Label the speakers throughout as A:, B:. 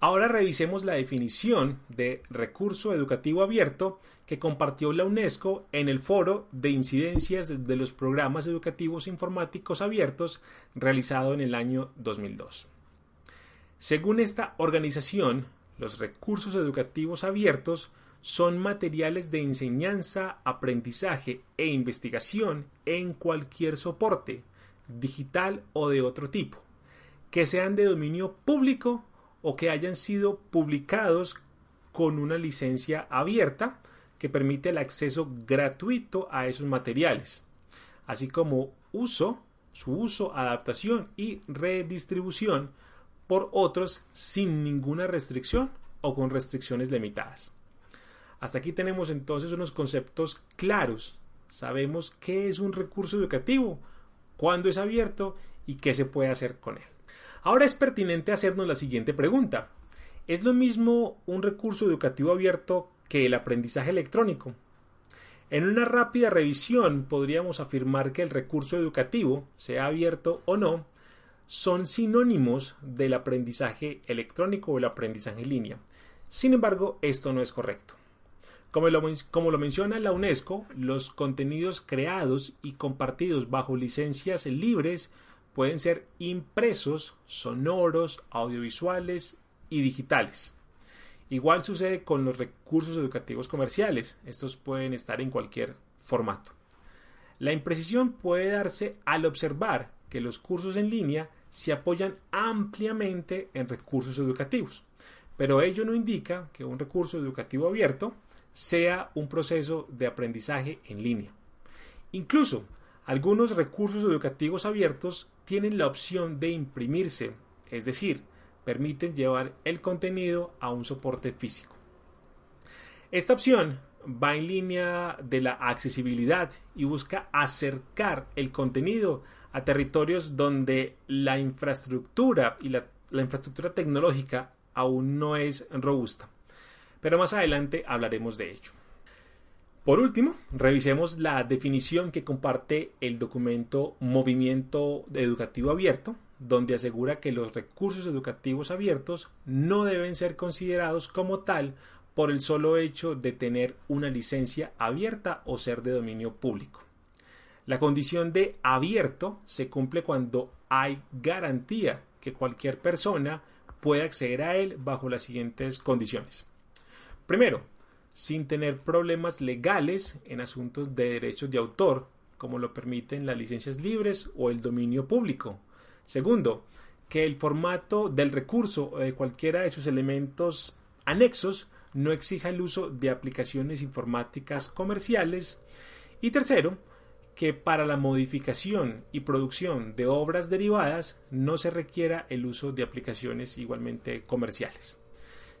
A: Ahora revisemos la definición de recurso educativo abierto que compartió la UNESCO en el foro de incidencias de los programas educativos informáticos abiertos realizado en el año 2002. Según esta organización, los recursos educativos abiertos son materiales de enseñanza, aprendizaje e investigación en cualquier soporte, digital o de otro tipo, que sean de dominio público o que hayan sido publicados con una licencia abierta que permite el acceso gratuito a esos materiales, así como uso, su uso, adaptación y redistribución por otros sin ninguna restricción o con restricciones limitadas. Hasta aquí tenemos entonces unos conceptos claros. Sabemos qué es un recurso educativo, cuándo es abierto y qué se puede hacer con él. Ahora es pertinente hacernos la siguiente pregunta. ¿Es lo mismo un recurso educativo abierto que el aprendizaje electrónico? En una rápida revisión podríamos afirmar que el recurso educativo, sea abierto o no, son sinónimos del aprendizaje electrónico o el aprendizaje en línea. Sin embargo, esto no es correcto. Como lo, menciona la UNESCO, los contenidos creados y compartidos bajo licencias libres pueden ser impresos, sonoros, audiovisuales y digitales. Igual sucede con los recursos educativos comerciales. Estos pueden estar en cualquier formato. La imprecisión puede darse al observar que los cursos en línea se apoyan ampliamente en recursos educativos, pero ello no indica que un recurso educativo abierto sea un proceso de aprendizaje en línea. Incluso, algunos recursos educativos abiertos tienen la opción de imprimirse, es decir, permiten llevar el contenido a un soporte físico. Esta opción va en línea de la accesibilidad y busca acercar el contenido a territorios donde la infraestructura y la, la infraestructura tecnológica aún no es robusta pero más adelante hablaremos de ello. Por último, revisemos la definición que comparte el documento Movimiento Educativo Abierto, donde asegura que los recursos educativos abiertos no deben ser considerados como tal por el solo hecho de tener una licencia abierta o ser de dominio público. La condición de abierto se cumple cuando hay garantía que cualquier persona pueda acceder a él bajo las siguientes condiciones. Primero, sin tener problemas legales en asuntos de derechos de autor, como lo permiten las licencias libres o el dominio público. Segundo, que el formato del recurso o de cualquiera de sus elementos anexos no exija el uso de aplicaciones informáticas comerciales. Y tercero, que para la modificación y producción de obras derivadas no se requiera el uso de aplicaciones igualmente comerciales.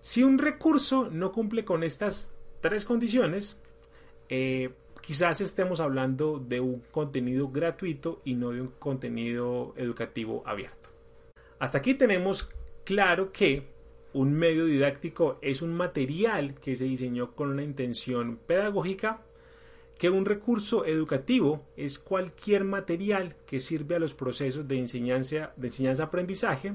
A: Si un recurso no cumple con estas tres condiciones, eh, quizás estemos hablando de un contenido gratuito y no de un contenido educativo abierto. Hasta aquí tenemos claro que un medio didáctico es un material que se diseñó con una intención pedagógica, que un recurso educativo es cualquier material que sirve a los procesos de enseñanza de enseñanza-aprendizaje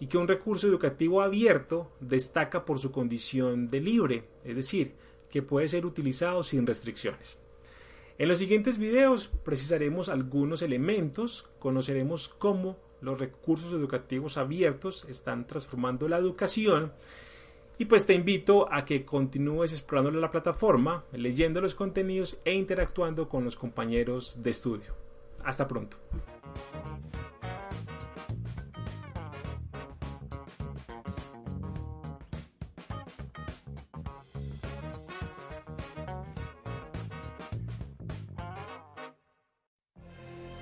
A: y que un recurso educativo abierto destaca por su condición de libre, es decir, que puede ser utilizado sin restricciones. En los siguientes videos precisaremos algunos elementos, conoceremos cómo los recursos educativos abiertos están transformando la educación y pues te invito a que continúes explorando la plataforma, leyendo los contenidos e interactuando con los compañeros de estudio. Hasta pronto.